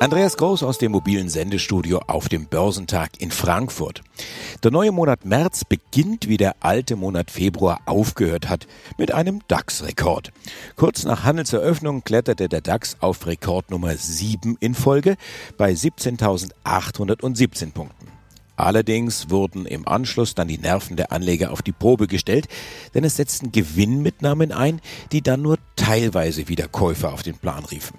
Andreas Groß aus dem mobilen Sendestudio auf dem Börsentag in Frankfurt. Der neue Monat März beginnt, wie der alte Monat Februar aufgehört hat, mit einem DAX-Rekord. Kurz nach Handelseröffnung kletterte der DAX auf Rekord Nummer 7 in Folge bei 17.817 Punkten. Allerdings wurden im Anschluss dann die Nerven der Anleger auf die Probe gestellt, denn es setzten Gewinnmitnahmen ein, die dann nur teilweise wieder Käufer auf den Plan riefen.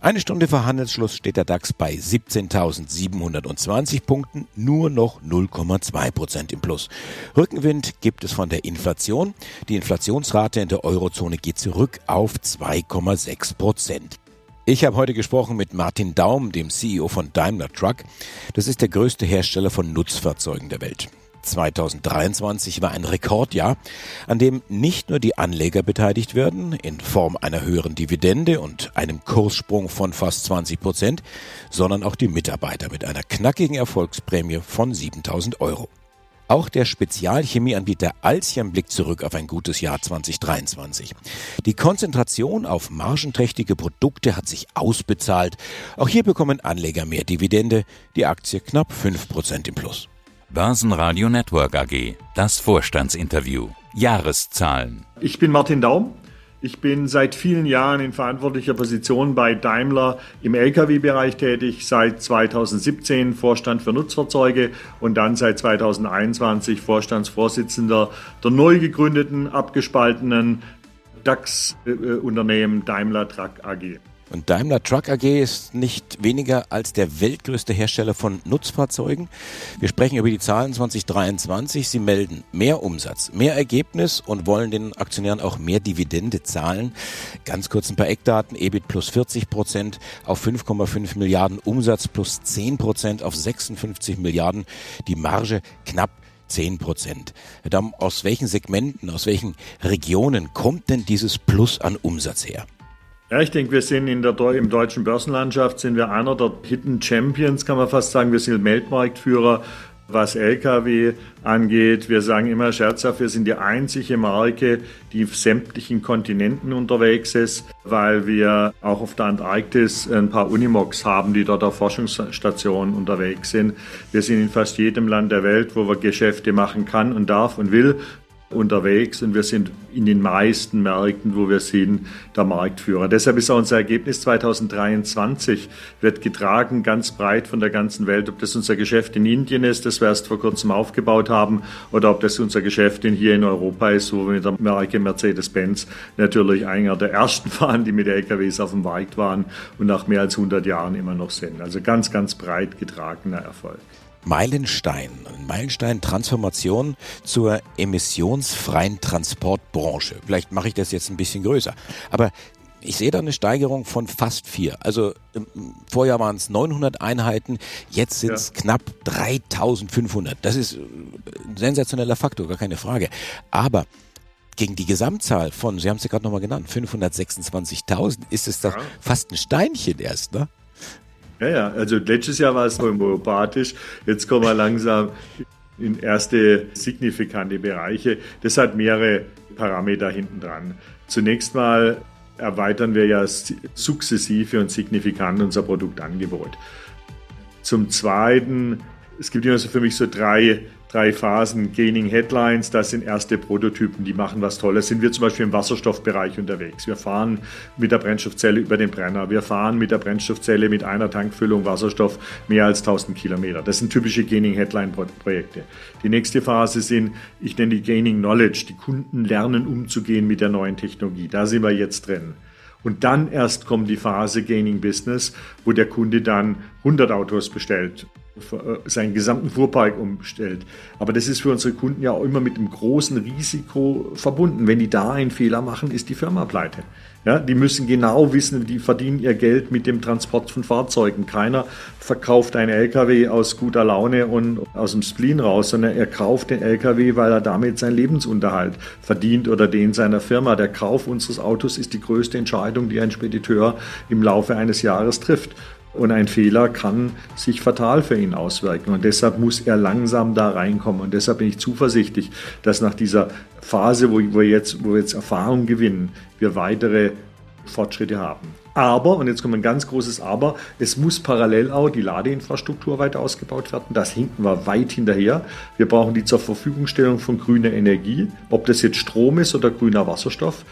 Eine Stunde vor Handelsschluss steht der DAX bei 17.720 Punkten, nur noch 0,2 Prozent im Plus. Rückenwind gibt es von der Inflation. Die Inflationsrate in der Eurozone geht zurück auf 2,6 Prozent. Ich habe heute gesprochen mit Martin Daum, dem CEO von Daimler Truck. Das ist der größte Hersteller von Nutzfahrzeugen der Welt. 2023 war ein Rekordjahr, an dem nicht nur die Anleger beteiligt werden, in Form einer höheren Dividende und einem Kurssprung von fast 20 Prozent, sondern auch die Mitarbeiter mit einer knackigen Erfolgsprämie von 7000 Euro. Auch der Spezialchemieanbieter Alciam blickt zurück auf ein gutes Jahr 2023. Die Konzentration auf margenträchtige Produkte hat sich ausbezahlt. Auch hier bekommen Anleger mehr Dividende, die Aktie knapp 5% im Plus. Börsenradio Network AG. Das Vorstandsinterview. Jahreszahlen. Ich bin Martin Daum. Ich bin seit vielen Jahren in verantwortlicher Position bei Daimler im Lkw-Bereich tätig, seit 2017 Vorstand für Nutzfahrzeuge und dann seit 2021 Vorstandsvorsitzender der neu gegründeten, abgespaltenen DAX-Unternehmen Daimler Truck AG. Und Daimler Truck AG ist nicht weniger als der weltgrößte Hersteller von Nutzfahrzeugen. Wir sprechen über die Zahlen 2023. Sie melden mehr Umsatz, mehr Ergebnis und wollen den Aktionären auch mehr Dividende zahlen. Ganz kurz ein paar Eckdaten. EBIT plus 40 Prozent auf 5,5 Milliarden Umsatz plus 10 Prozent auf 56 Milliarden. Die Marge knapp 10 Prozent. Aus welchen Segmenten, aus welchen Regionen kommt denn dieses Plus an Umsatz her? Ja, ich denke, wir sind in der, im deutschen Börsenlandschaft sind wir einer der Hidden Champions, kann man fast sagen. Wir sind Weltmarktführer, was Lkw angeht. Wir sagen immer scherzhaft, wir sind die einzige Marke, die auf sämtlichen Kontinenten unterwegs ist, weil wir auch auf der Antarktis ein paar Unimogs haben, die dort auf Forschungsstationen unterwegs sind. Wir sind in fast jedem Land der Welt, wo wir Geschäfte machen kann und darf und will unterwegs und wir sind in den meisten Märkten, wo wir sind, der Marktführer. Deshalb ist auch unser Ergebnis 2023 wird getragen ganz breit von der ganzen Welt, ob das unser Geschäft in Indien ist, das wir erst vor kurzem aufgebaut haben, oder ob das unser Geschäft in hier in Europa ist, wo wir mit der Marke Mercedes-Benz natürlich einer der ersten waren, die mit LKWs auf dem Markt waren und nach mehr als 100 Jahren immer noch sind. Also ganz, ganz breit getragener Erfolg. Meilenstein, Meilenstein Transformation zur emissionsfreien Transportbranche. Vielleicht mache ich das jetzt ein bisschen größer, aber ich sehe da eine Steigerung von fast vier. Also im Vorjahr waren es 900 Einheiten, jetzt sind es ja. knapp 3500. Das ist ein sensationeller Faktor, gar keine Frage. Aber gegen die Gesamtzahl von, Sie haben es ja gerade nochmal genannt, 526.000, ist es doch ja. fast ein Steinchen erst, ne? Ja, ja, also letztes Jahr war es homöopathisch, jetzt kommen wir langsam in erste signifikante Bereiche. Das hat mehrere Parameter hinten dran. Zunächst mal erweitern wir ja sukzessive und signifikant unser Produktangebot. Zum Zweiten, es gibt immer so für mich so drei drei Phasen Gaining Headlines, das sind erste Prototypen, die machen was Tolles. Sind wir zum Beispiel im Wasserstoffbereich unterwegs. Wir fahren mit der Brennstoffzelle über den Brenner. Wir fahren mit der Brennstoffzelle mit einer Tankfüllung Wasserstoff mehr als 1000 Kilometer. Das sind typische Gaining Headline Projekte. Die nächste Phase sind, ich nenne die Gaining Knowledge. Die Kunden lernen umzugehen mit der neuen Technologie. Da sind wir jetzt drin. Und dann erst kommt die Phase Gaining Business, wo der Kunde dann 100 Autos bestellt seinen gesamten Fuhrpark umstellt. Aber das ist für unsere Kunden ja auch immer mit einem großen Risiko verbunden. Wenn die da einen Fehler machen, ist die Firma pleite. Ja, die müssen genau wissen, die verdienen ihr Geld mit dem Transport von Fahrzeugen. Keiner verkauft einen LKW aus guter Laune und aus dem Spleen raus, sondern er kauft den LKW, weil er damit seinen Lebensunterhalt verdient oder den seiner Firma. Der Kauf unseres Autos ist die größte Entscheidung, die ein Spediteur im Laufe eines Jahres trifft. Und ein Fehler kann sich fatal für ihn auswirken. Und deshalb muss er langsam da reinkommen. Und deshalb bin ich zuversichtlich, dass nach dieser Phase, wo wir jetzt, wo wir jetzt Erfahrung gewinnen, wir weitere Fortschritte haben. Aber, und jetzt kommt ein ganz großes Aber, es muss parallel auch die Ladeinfrastruktur weiter ausgebaut werden. Das hinken wir weit hinterher. Wir brauchen die zur Verfügungstellung von grüner Energie. Ob das jetzt Strom ist oder grüner Wasserstoff,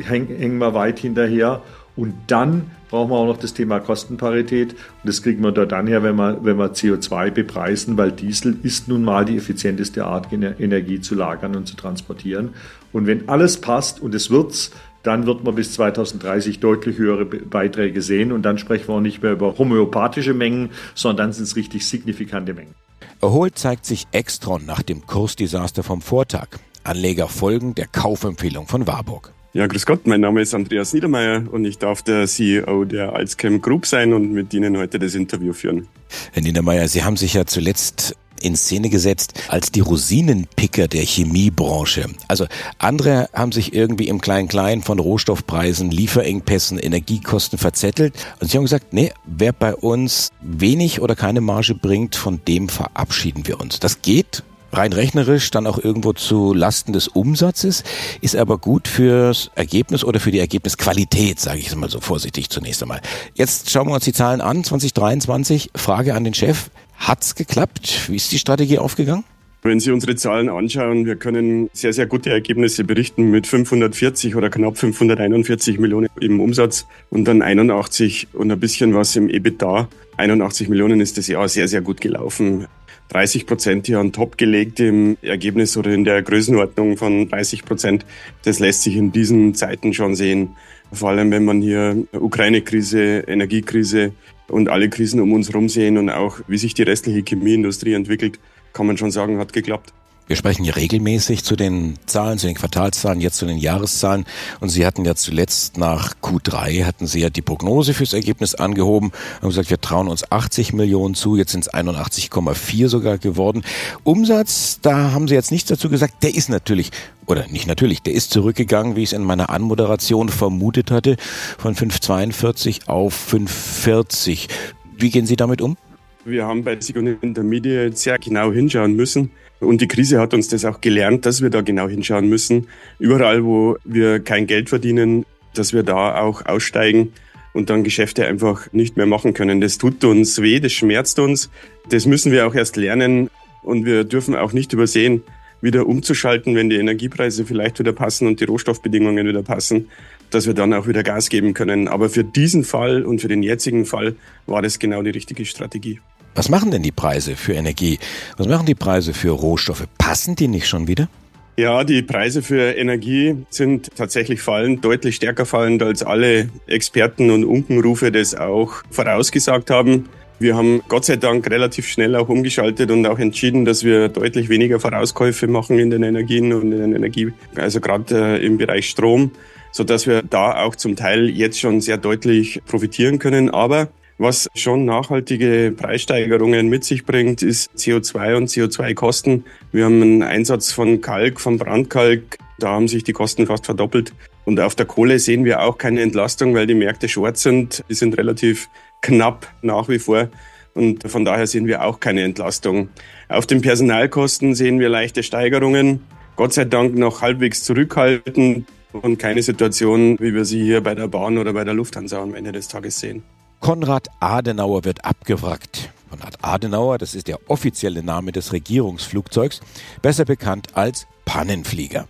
hängen wir weit hinterher. Und dann brauchen wir auch noch das Thema Kostenparität. Und das kriegen wir dort dann her, wenn wir, wenn wir CO2 bepreisen, weil Diesel ist nun mal die effizienteste Art, Energie zu lagern und zu transportieren. Und wenn alles passt und es wird's, dann wird man bis 2030 deutlich höhere Beiträge sehen. Und dann sprechen wir auch nicht mehr über homöopathische Mengen, sondern dann sind es richtig signifikante Mengen. Erholt zeigt sich Extron nach dem Kursdesaster vom Vortag. Anleger folgen der Kaufempfehlung von Warburg. Ja, grüß Gott, mein Name ist Andreas Niedermeyer und ich darf der CEO der Alzchem Group sein und mit Ihnen heute das Interview führen. Herr Niedermeyer, Sie haben sich ja zuletzt in Szene gesetzt als die Rosinenpicker der Chemiebranche. Also andere haben sich irgendwie im Klein-Klein von Rohstoffpreisen, Lieferengpässen, Energiekosten verzettelt und sie haben gesagt, nee, wer bei uns wenig oder keine Marge bringt, von dem verabschieden wir uns. Das geht rein rechnerisch dann auch irgendwo zu Lasten des Umsatzes, ist aber gut fürs Ergebnis oder für die Ergebnisqualität, sage ich es mal so vorsichtig zunächst einmal. Jetzt schauen wir uns die Zahlen an, 2023, Frage an den Chef, hat's geklappt? Wie ist die Strategie aufgegangen? Wenn Sie unsere Zahlen anschauen, wir können sehr, sehr gute Ergebnisse berichten mit 540 oder knapp 541 Millionen im Umsatz und dann 81 und ein bisschen was im EBITDA. 81 Millionen ist das Jahr sehr, sehr gut gelaufen. 30 Prozent hier an top gelegt im Ergebnis oder in der Größenordnung von 30 Prozent. Das lässt sich in diesen Zeiten schon sehen. Vor allem, wenn man hier Ukraine-Krise, Energiekrise und alle Krisen um uns herum sehen und auch wie sich die restliche Chemieindustrie entwickelt, kann man schon sagen, hat geklappt. Wir sprechen hier regelmäßig zu den Zahlen, zu den Quartalszahlen, jetzt zu den Jahreszahlen. Und Sie hatten ja zuletzt nach Q3, hatten Sie ja die Prognose fürs Ergebnis angehoben und gesagt, wir trauen uns 80 Millionen zu, jetzt sind es 81,4 sogar geworden. Umsatz, da haben Sie jetzt nichts dazu gesagt, der ist natürlich, oder nicht natürlich, der ist zurückgegangen, wie ich es in meiner Anmoderation vermutet hatte, von 5,42 auf 5,40. Wie gehen Sie damit um? Wir haben bei Sig und Intermediate sehr genau hinschauen müssen. Und die Krise hat uns das auch gelernt, dass wir da genau hinschauen müssen. Überall, wo wir kein Geld verdienen, dass wir da auch aussteigen und dann Geschäfte einfach nicht mehr machen können. Das tut uns weh, das schmerzt uns. Das müssen wir auch erst lernen. Und wir dürfen auch nicht übersehen, wieder umzuschalten, wenn die Energiepreise vielleicht wieder passen und die Rohstoffbedingungen wieder passen, dass wir dann auch wieder Gas geben können. Aber für diesen Fall und für den jetzigen Fall war das genau die richtige Strategie. Was machen denn die Preise für Energie? Was machen die Preise für Rohstoffe? Passen die nicht schon wieder? Ja, die Preise für Energie sind tatsächlich fallend, deutlich stärker fallend, als alle Experten und Unkenrufe das auch vorausgesagt haben. Wir haben Gott sei Dank relativ schnell auch umgeschaltet und auch entschieden, dass wir deutlich weniger Vorauskäufe machen in den Energien und in den Energie, also gerade äh, im Bereich Strom, so dass wir da auch zum Teil jetzt schon sehr deutlich profitieren können. Aber was schon nachhaltige Preissteigerungen mit sich bringt, ist CO2 und CO2-Kosten. Wir haben einen Einsatz von Kalk, von Brandkalk. Da haben sich die Kosten fast verdoppelt. Und auf der Kohle sehen wir auch keine Entlastung, weil die Märkte short sind. Die sind relativ knapp nach wie vor. Und von daher sehen wir auch keine Entlastung. Auf den Personalkosten sehen wir leichte Steigerungen. Gott sei Dank noch halbwegs zurückhaltend und keine Situation, wie wir sie hier bei der Bahn oder bei der Lufthansa am Ende des Tages sehen. Konrad Adenauer wird abgewrackt. Konrad Adenauer, das ist der offizielle Name des Regierungsflugzeugs, besser bekannt als Pannenflieger.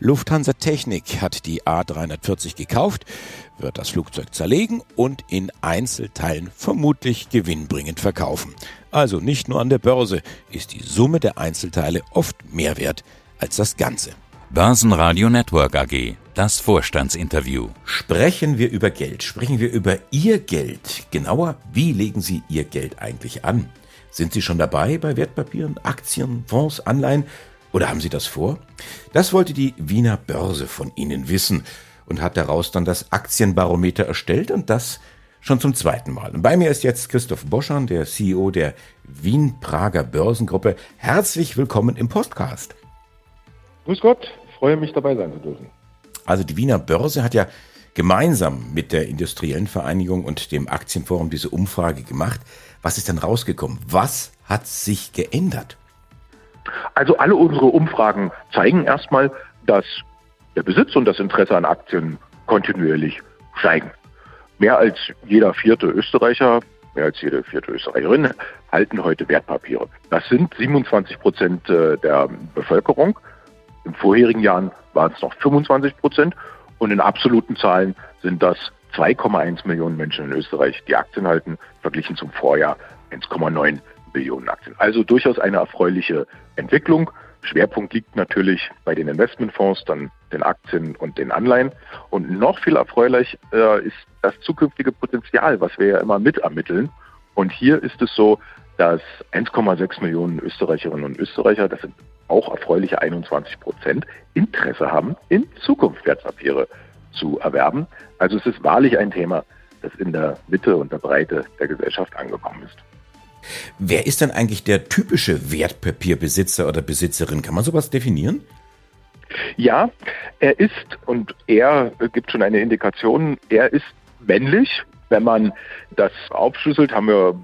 Lufthansa Technik hat die A340 gekauft, wird das Flugzeug zerlegen und in Einzelteilen vermutlich gewinnbringend verkaufen. Also nicht nur an der Börse ist die Summe der Einzelteile oft mehr wert als das Ganze. Börsenradio Network AG. Das Vorstandsinterview. Sprechen wir über Geld. Sprechen wir über Ihr Geld. Genauer, wie legen Sie Ihr Geld eigentlich an? Sind Sie schon dabei bei Wertpapieren, Aktien, Fonds, Anleihen oder haben Sie das vor? Das wollte die Wiener Börse von Ihnen wissen und hat daraus dann das Aktienbarometer erstellt und das schon zum zweiten Mal. Und bei mir ist jetzt Christoph Boschan, der CEO der Wien-Prager Börsengruppe. Herzlich willkommen im Podcast. Grüß Gott, freue mich dabei sein zu dürfen. Also die Wiener Börse hat ja gemeinsam mit der Industriellen Vereinigung und dem Aktienforum diese Umfrage gemacht. Was ist denn rausgekommen? Was hat sich geändert? Also alle unsere Umfragen zeigen erstmal, dass der Besitz und das Interesse an Aktien kontinuierlich steigen. Mehr als jeder vierte Österreicher, mehr als jede vierte Österreicherin halten heute Wertpapiere. Das sind 27 Prozent äh, der Bevölkerung. Im vorherigen Jahren waren es noch 25 Prozent und in absoluten Zahlen sind das 2,1 Millionen Menschen in Österreich, die Aktien halten, verglichen zum Vorjahr 1,9 Billionen Aktien. Also durchaus eine erfreuliche Entwicklung. Schwerpunkt liegt natürlich bei den Investmentfonds, dann den Aktien und den Anleihen. Und noch viel erfreulich äh, ist das zukünftige Potenzial, was wir ja immer mit ermitteln. Und hier ist es so, dass 1,6 Millionen Österreicherinnen und Österreicher, das sind auch erfreuliche 21 Prozent, Interesse haben, in Zukunft Wertpapiere zu erwerben. Also es ist wahrlich ein Thema, das in der Mitte und der Breite der Gesellschaft angekommen ist. Wer ist denn eigentlich der typische Wertpapierbesitzer oder Besitzerin? Kann man sowas definieren? Ja, er ist, und er gibt schon eine Indikation, er ist männlich. Wenn man das aufschlüsselt, haben wir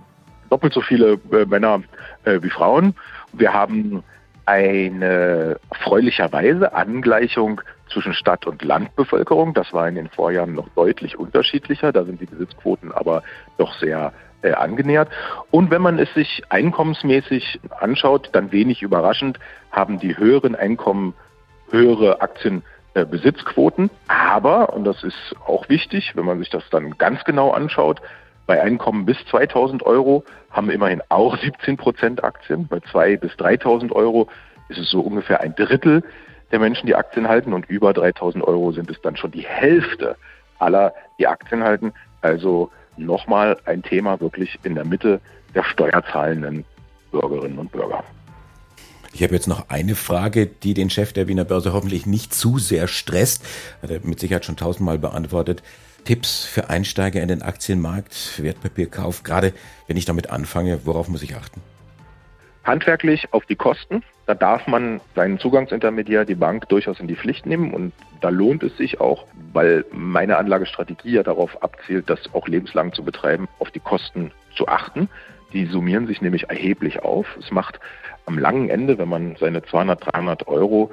doppelt so viele äh, Männer äh, wie Frauen. Wir haben eine erfreulicherweise Angleichung zwischen Stadt- und Landbevölkerung. Das war in den Vorjahren noch deutlich unterschiedlicher. Da sind die Besitzquoten aber doch sehr äh, angenähert. Und wenn man es sich einkommensmäßig anschaut, dann wenig überraschend, haben die höheren Einkommen höhere Aktienbesitzquoten. Aber, und das ist auch wichtig, wenn man sich das dann ganz genau anschaut, bei Einkommen bis 2000 Euro haben immerhin auch 17 Prozent Aktien. Bei 2.000 bis 3000 Euro ist es so ungefähr ein Drittel der Menschen, die Aktien halten. Und über 3000 Euro sind es dann schon die Hälfte aller, die Aktien halten. Also nochmal ein Thema wirklich in der Mitte der steuerzahlenden Bürgerinnen und Bürger. Ich habe jetzt noch eine Frage, die den Chef der Wiener Börse hoffentlich nicht zu sehr stresst. Hat er mit Sicherheit schon tausendmal beantwortet. Tipps für Einsteiger in den Aktienmarkt, Wertpapierkauf, gerade wenn ich damit anfange, worauf muss ich achten? Handwerklich auf die Kosten. Da darf man seinen Zugangsintermediär, die Bank, durchaus in die Pflicht nehmen und da lohnt es sich auch, weil meine Anlagestrategie ja darauf abzielt, das auch lebenslang zu betreiben, auf die Kosten zu achten. Die summieren sich nämlich erheblich auf. Es macht am langen Ende, wenn man seine 200, 300 Euro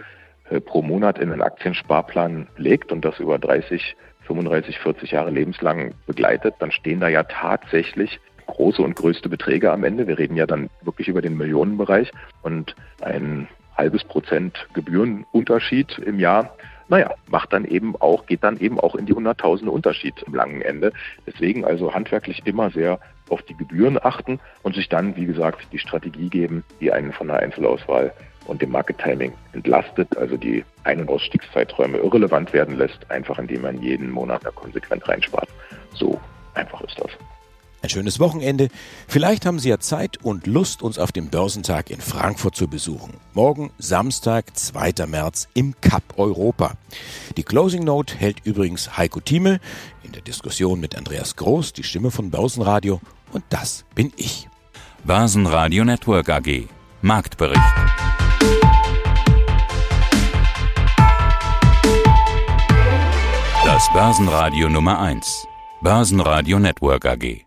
äh, pro Monat in einen Aktiensparplan legt und das über 30, 35, 40 Jahre lebenslang begleitet, dann stehen da ja tatsächlich große und größte Beträge am Ende. Wir reden ja dann wirklich über den Millionenbereich und ein halbes Prozent Gebührenunterschied im Jahr naja, macht dann eben auch, geht dann eben auch in die Hunderttausende Unterschied im langen Ende. Deswegen also handwerklich immer sehr auf die Gebühren achten und sich dann, wie gesagt, die Strategie geben, die einen von der Einzelauswahl und dem Market Timing entlastet, also die Ein- und Ausstiegszeiträume irrelevant werden lässt, einfach indem man jeden Monat da konsequent reinspart. So einfach ist das. Ein schönes Wochenende. Vielleicht haben Sie ja Zeit und Lust, uns auf dem Börsentag in Frankfurt zu besuchen. Morgen, Samstag, 2. März im Cup Europa. Die Closing Note hält übrigens Heiko Thieme in der Diskussion mit Andreas Groß, die Stimme von Börsenradio. Und das bin ich. Börsenradio Network AG. Marktbericht. Das Börsenradio Nummer 1. Börsenradio Network AG.